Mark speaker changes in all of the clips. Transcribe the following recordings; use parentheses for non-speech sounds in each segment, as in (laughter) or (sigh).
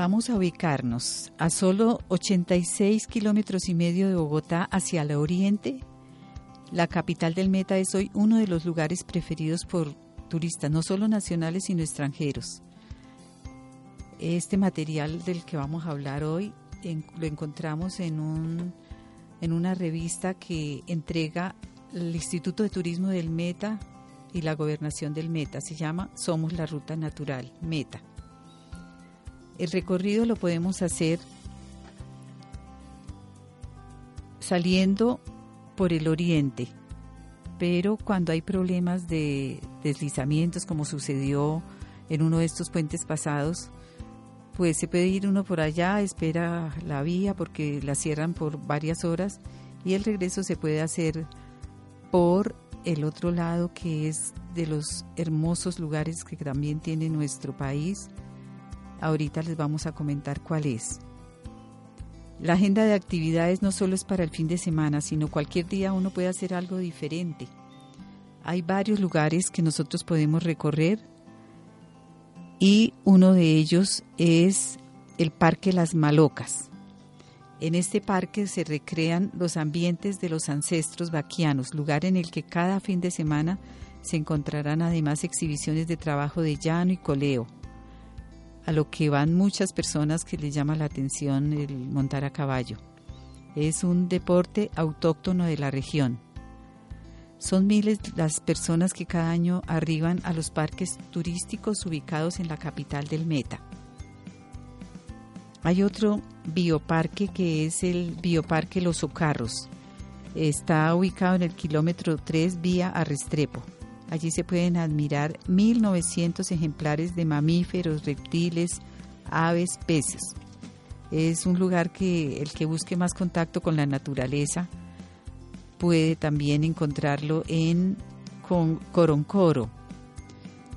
Speaker 1: Vamos a ubicarnos a solo 86 kilómetros y medio de Bogotá hacia el oriente. La capital del Meta es hoy uno de los lugares preferidos por turistas, no solo nacionales, sino extranjeros. Este material del que vamos a hablar hoy lo encontramos en, un, en una revista que entrega el Instituto de Turismo del Meta y la Gobernación del Meta. Se llama Somos la Ruta Natural, Meta. El recorrido lo podemos hacer saliendo por el oriente, pero cuando hay problemas de deslizamientos como sucedió en uno de estos puentes pasados, pues se puede ir uno por allá, espera la vía porque la cierran por varias horas y el regreso se puede hacer por el otro lado que es de los hermosos lugares que también tiene nuestro país, Ahorita les vamos a comentar cuál es. La agenda de actividades no solo es para el fin de semana, sino cualquier día uno puede hacer algo diferente. Hay varios lugares que nosotros podemos recorrer y uno de ellos es el Parque Las Malocas. En este parque se recrean los ambientes de los ancestros vaquianos, lugar en el que cada fin de semana se encontrarán además exhibiciones de trabajo de llano y coleo, a lo que van muchas personas que les llama la atención el montar a caballo. Es un deporte autóctono de la región. Son miles las personas que cada año arriban a los parques turísticos ubicados en la capital del Meta. Hay otro bioparque que es el Bioparque Los Ocarros. Está ubicado en el kilómetro 3 vía a Restrepo. Allí se pueden admirar 1.900 ejemplares de mamíferos, reptiles, aves, peces. Es un lugar que el que busque más contacto con la naturaleza puede también encontrarlo en Coroncoro.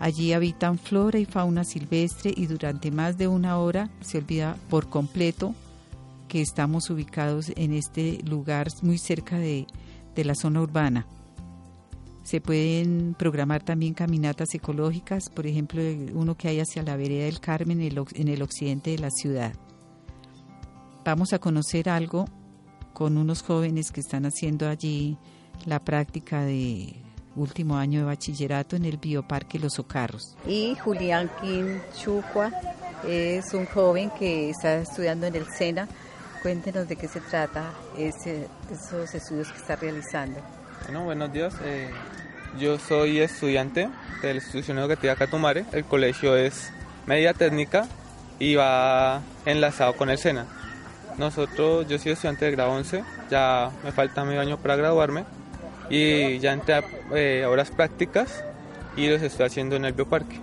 Speaker 1: Allí habitan flora y fauna silvestre y durante más de una hora se olvida por completo que estamos ubicados en este lugar muy cerca de, de la zona urbana. Se pueden programar también caminatas ecológicas, por ejemplo, uno que hay hacia la vereda del Carmen en el occidente de la ciudad. Vamos a conocer algo con unos jóvenes que están haciendo allí la práctica de último año de bachillerato en el Bioparque Los Ocarros.
Speaker 2: Y Julián Kim Chucua es un joven que está estudiando en el SENA. Cuéntenos de qué se trata ese, esos estudios que está realizando.
Speaker 3: Bueno, buenos días. Eh, yo soy estudiante de la institución educativa Catumare. El colegio es media técnica y va enlazado con el SENA. Nosotros, yo soy estudiante de grado 11, ya me falta medio año para graduarme y ya entré a eh, horas prácticas y los estoy haciendo en el bioparque.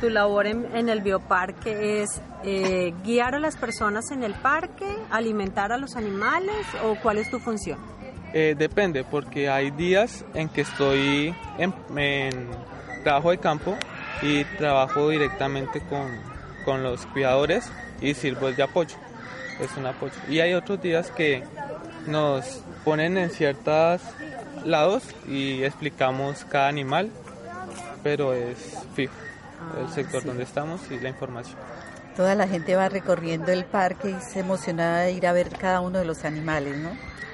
Speaker 4: Tu labor en, el bioparque es eh, guiar a las personas en el parque, alimentar a los animales o cuál es tu función?
Speaker 3: Eh, depende, porque hay días en que estoy en, trabajo de campo y trabajo directamente con, con, los cuidadores y sirvo de apoyo. Es un apoyo. Y hay otros días que nos ponen en ciertos lados y explicamos cada animal, pero es fijo el ah, sector donde estamos y la información.
Speaker 2: Toda la gente va recorriendo el parque y se emociona de ir a ver cada uno de los animales, ¿no?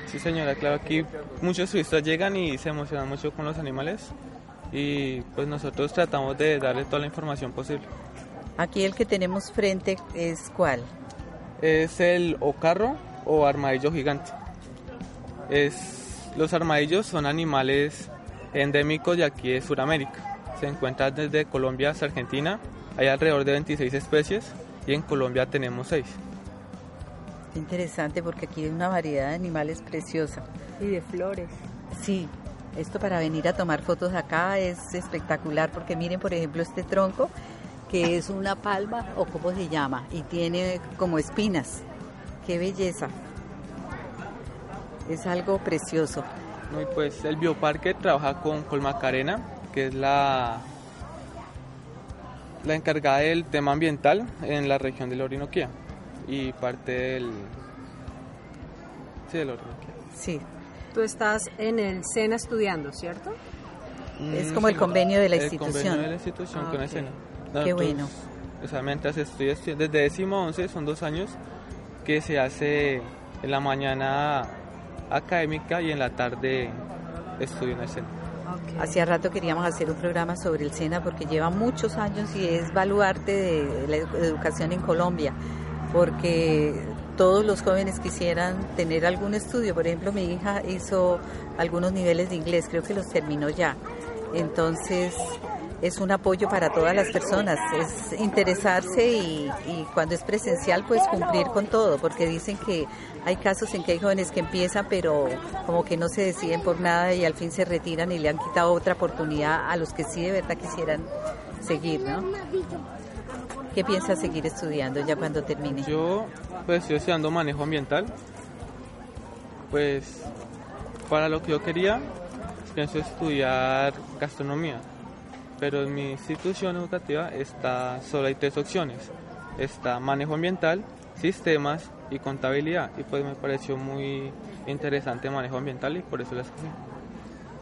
Speaker 3: Sí, señora, claro, aquí muchos turistas llegan y se emocionan mucho con los animales y pues nosotros tratamos de darle toda la información posible.
Speaker 2: Aquí el que tenemos frente es cuál?
Speaker 3: Es el ocarro o armadillo gigante. Es, los armadillos son animales endémicos de aquí de Sudamérica. Se encuentran desde Colombia hasta Argentina. Hay alrededor de 26 especies y en Colombia tenemos 6
Speaker 2: interesante porque aquí hay una variedad de animales preciosa.
Speaker 4: Y de flores.
Speaker 2: Sí, esto para venir a tomar fotos acá es espectacular porque miren por ejemplo este tronco
Speaker 1: que es una palma o cómo se llama, y tiene como espinas. Qué belleza. Es algo precioso.
Speaker 3: No, y pues el bioparque trabaja con Colmacarena, que es la, la encargada del tema ambiental en la región de la Orinoquía y parte del... Sí, de la Orinoquía.
Speaker 1: Sí,
Speaker 4: Tú estás en el SENA estudiando, ¿cierto?
Speaker 1: Es
Speaker 3: Mm,
Speaker 1: como el convenio de la
Speaker 3: El
Speaker 1: institución.
Speaker 3: convenio de la institución
Speaker 4: Ah,
Speaker 3: con
Speaker 4: ok.
Speaker 3: el SENA.
Speaker 1: Qué bueno.
Speaker 3: O sea, mientras estoy estu- desde décimo a once, son dos años que se hace en la mañana académica y en la tarde estudio en el SENA.
Speaker 1: Hacía rato queríamos hacer un programa sobre el SENA porque lleva muchos años y es baluarte de la edu- educación en Colombia, porque todos los jóvenes quisieran tener algún estudio. Por ejemplo, mi hija hizo algunos niveles de inglés, creo que los terminó ya. Entonces, es un apoyo para todas las personas, es interesarse y, cuando es presencial, pues cumplir con todo, porque dicen que hay casos en que hay jóvenes que empiezan, pero como que no se deciden por nada y al fin se retiran y le han quitado otra oportunidad a los que sí de verdad quisieran seguir, ¿no? ¿Qué piensas seguir estudiando ya cuando termine?
Speaker 3: Yo pues estoy estudiando manejo ambiental. Pues para lo que yo quería, pienso estudiar gastronomía. Pero en mi institución educativa está solo hay tres opciones. Está manejo ambiental, sistemas y contabilidad. Y pues me pareció muy interesante manejo ambiental y por eso la escogí.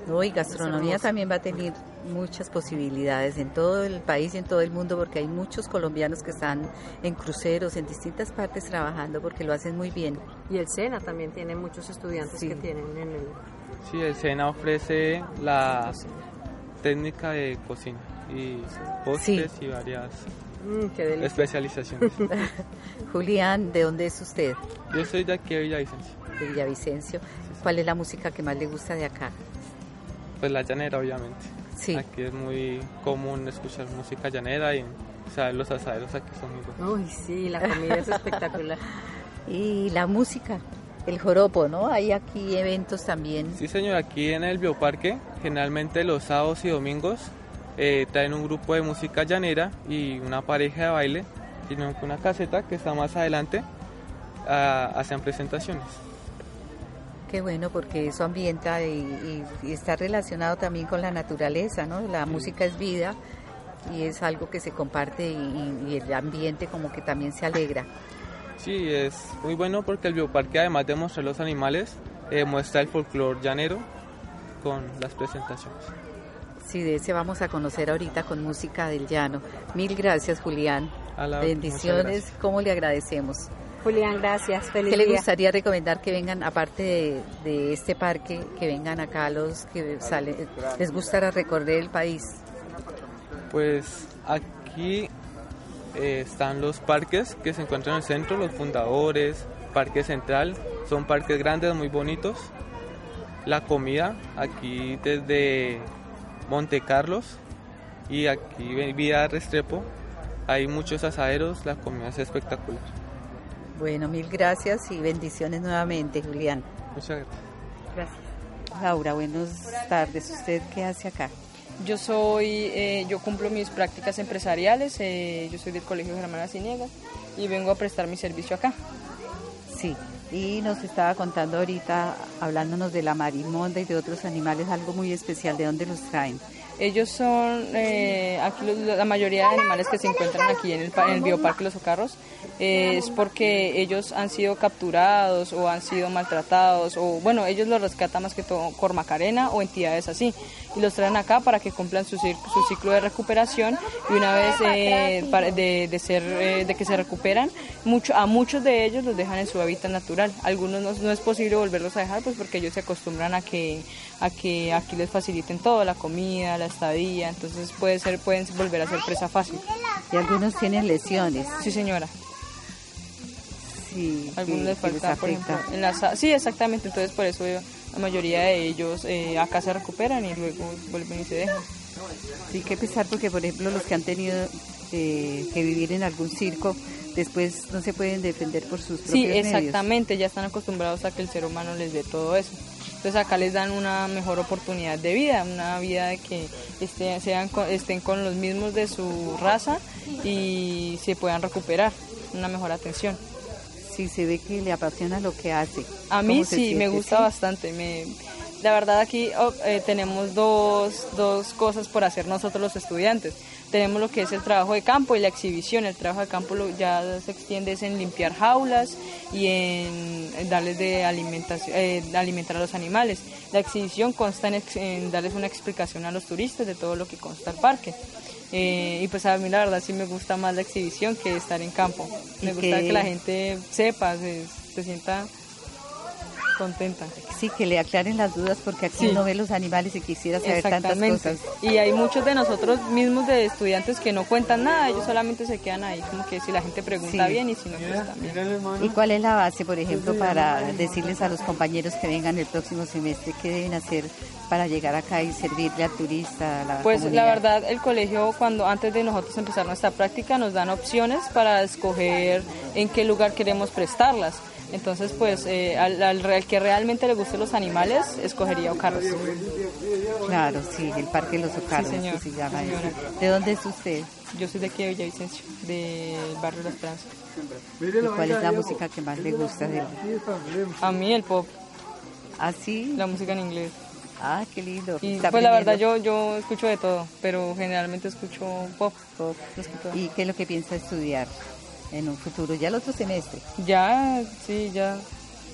Speaker 1: No, y gastronomía también va a tener muchas posibilidades en todo el país y en todo el mundo porque hay muchos colombianos que están en cruceros, en distintas partes trabajando porque lo hacen muy bien.
Speaker 4: Y el SENA también tiene muchos estudiantes
Speaker 1: Sí.
Speaker 4: que tienen en el...
Speaker 3: Sí, el SENA ofrece la técnica de cocina y postres y varias
Speaker 4: Mm,
Speaker 3: especializaciones. (laughs)
Speaker 1: Julián, ¿de dónde es usted?
Speaker 3: Yo soy de aquí de Villavicencio.
Speaker 1: De Villavicencio. ¿Cuál es la música que más le gusta de acá?
Speaker 3: Pues la llanera, obviamente.
Speaker 1: Sí.
Speaker 3: Aquí es muy común escuchar música llanera y sea, los asaderos aquí son muy buenos.
Speaker 4: Uy, sí, la comida es espectacular. (laughs)
Speaker 1: Y la música, el joropo, ¿no? Hay aquí eventos también.
Speaker 3: Sí, señor, aquí en el bioparque, generalmente los sábados y domingos eh, traen un grupo de música llanera y una pareja de baile y no- una caseta que está más adelante hacen presentaciones.
Speaker 1: Qué bueno, porque eso ambienta y, y- y está relacionado también con la naturaleza, ¿no? La música es vida y es algo que se comparte y, y el ambiente como que también se alegra.
Speaker 3: Sí, es muy bueno porque el bioparque además de mostrar los animales, eh, muestra el folclore llanero con las presentaciones.
Speaker 1: Sí, de ese vamos a conocer ahorita con música del llano. Mil gracias, Julián.
Speaker 3: A la-
Speaker 1: Bendiciones,
Speaker 3: gracias.
Speaker 1: ¿cómo le agradecemos?
Speaker 4: Julián, gracias. Feliz
Speaker 1: ¿Qué le
Speaker 4: día.
Speaker 1: gustaría recomendar que vengan, aparte de, de este parque, que vengan acá los que salen, les gustará recorrer el país?
Speaker 3: Pues aquí eh, están los parques que se encuentran en el centro, los fundadores, Parque Central, son parques grandes, muy bonitos. La comida, aquí desde Monte Carlos y aquí Vía Restrepo, hay muchos asaderos, la comida es espectacular.
Speaker 1: Bueno, mil gracias y bendiciones nuevamente, Julián.
Speaker 3: Muchas gracias.
Speaker 4: Gracias.
Speaker 1: Laura, buenas tardes. ¿Usted qué hace acá?
Speaker 5: Yo soy, eh, yo cumplo mis prácticas empresariales, eh, yo soy del Colegio Germán Arciniega y vengo a prestar mi servicio acá.
Speaker 1: Sí, y nos estaba contando ahorita, hablándonos de la marimonda y de otros animales, algo muy especial. ¿De dónde los traen?
Speaker 5: Ellos son, eh, aquí los- la mayoría de animales que se encuentran aquí en el, en el Bioparque Los Ocarros, eh, es porque ellos han sido capturados o han sido maltratados, o bueno, ellos los rescatan más que todo Cormacarena o entidades así, y los traen acá para que cumplan su, su ciclo de recuperación y una vez eh, de, de ser, eh, de que se recuperan, mucho, a muchos de ellos los dejan en su hábitat natural. Algunos no, no es posible volverlos a dejar pues porque ellos se acostumbran a que, a que aquí les faciliten todo, la comida, la estadía, entonces puede ser, pueden volver a ser presa fácil.
Speaker 1: Y algunos tienen lesiones.
Speaker 5: Sí señora,
Speaker 1: Sí,
Speaker 5: algunos les falta, por ejemplo, en la sí exactamente, entonces por eso la mayoría de ellos eh, acá se recuperan y luego vuelven y se dejan.
Speaker 1: Sí, que pesar porque, por ejemplo, los que han tenido eh, que vivir en algún circo, después no se pueden defender por sus propios
Speaker 5: Sí,
Speaker 1: medios.
Speaker 5: exactamente, ya están acostumbrados a que el ser humano les dé todo eso. Entonces acá les dan una mejor oportunidad de vida, una vida de que estén, sean, estén con los mismos de su raza y se puedan recuperar, una mejor atención.
Speaker 1: Sí, se ve que le apasiona lo que hace.
Speaker 5: A mí sí, me gusta bastante. Me, la verdad aquí oh, eh, tenemos dos, dos cosas por hacer nosotros los estudiantes tenemos lo que es el trabajo de campo y la exhibición. El trabajo de campo ya se extiende en limpiar jaulas y en, darles de alimentación, eh, alimentar a los animales. La exhibición consta en, darles una explicación a los turistas de todo lo que consta el parque. Eh, y pues a mí la verdad sí me gusta más la exhibición que estar en campo. Me gusta que la gente sepa, se, se sienta contenta.
Speaker 1: Sí, que le aclaren las dudas porque aquí uno ve los animales y quisiera saber tantas cosas.
Speaker 5: Y hay muchos de nosotros mismos de estudiantes que no cuentan nada, ellos solamente se quedan ahí, como que si la gente pregunta bien y si no, pues también.
Speaker 1: ¿Y cuál es la base, por ejemplo, para decirles a los compañeros que vengan el próximo semestre qué deben hacer para llegar acá y servirle al turista? A la
Speaker 5: pues la verdad, el colegio cuando antes de nosotros empezar nuestra práctica nos dan opciones para escoger en qué lugar queremos prestarlas. Entonces, pues, eh, al, al, que realmente le gusten los animales, escogería Ocarros.
Speaker 1: Claro, sí, el Parque de los Ocarros, se llama ¿De dónde es usted?
Speaker 5: Yo soy de aquí de Villavicencio, del barrio de La Esperanza.
Speaker 1: ¿Y cuál es la música que más le gusta de él?
Speaker 5: A mí el pop.
Speaker 1: ¿Ah, sí?
Speaker 5: La música en inglés.
Speaker 1: Ah, qué lindo.
Speaker 5: Y pues la verdad yo yo escucho de todo, pero generalmente escucho pop. pop
Speaker 1: ¿Y qué es lo que piensa estudiar? En un futuro, ya el otro semestre.
Speaker 5: Ya, sí, ya.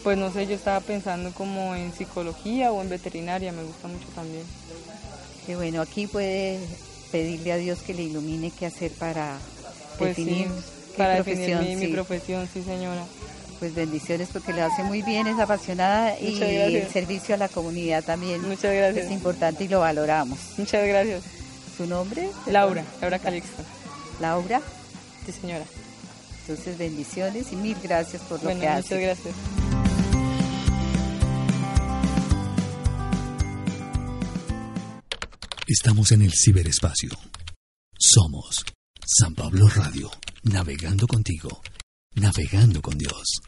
Speaker 5: Pues no sé, yo estaba pensando como en psicología o en veterinaria, me gusta mucho también.
Speaker 1: Qué bueno, aquí puede pedirle a Dios que le ilumine qué hacer para pues definir
Speaker 5: para profesión, definir mi, profesión, sí señora.
Speaker 1: Pues bendiciones porque le hace muy bien, es apasionada y el servicio a la comunidad también.
Speaker 5: Muchas gracias.
Speaker 1: Es importante y lo valoramos.
Speaker 5: Muchas gracias.
Speaker 1: ¿Su nombre?
Speaker 5: Laura, Laura Calixto.
Speaker 1: Laura.
Speaker 5: Sí señora.
Speaker 1: Entonces, bendiciones y mil gracias por lo que haces.
Speaker 5: Muchas gracias.
Speaker 6: Estamos en el ciberespacio. Somos San Pablo Radio, navegando contigo, navegando con Dios.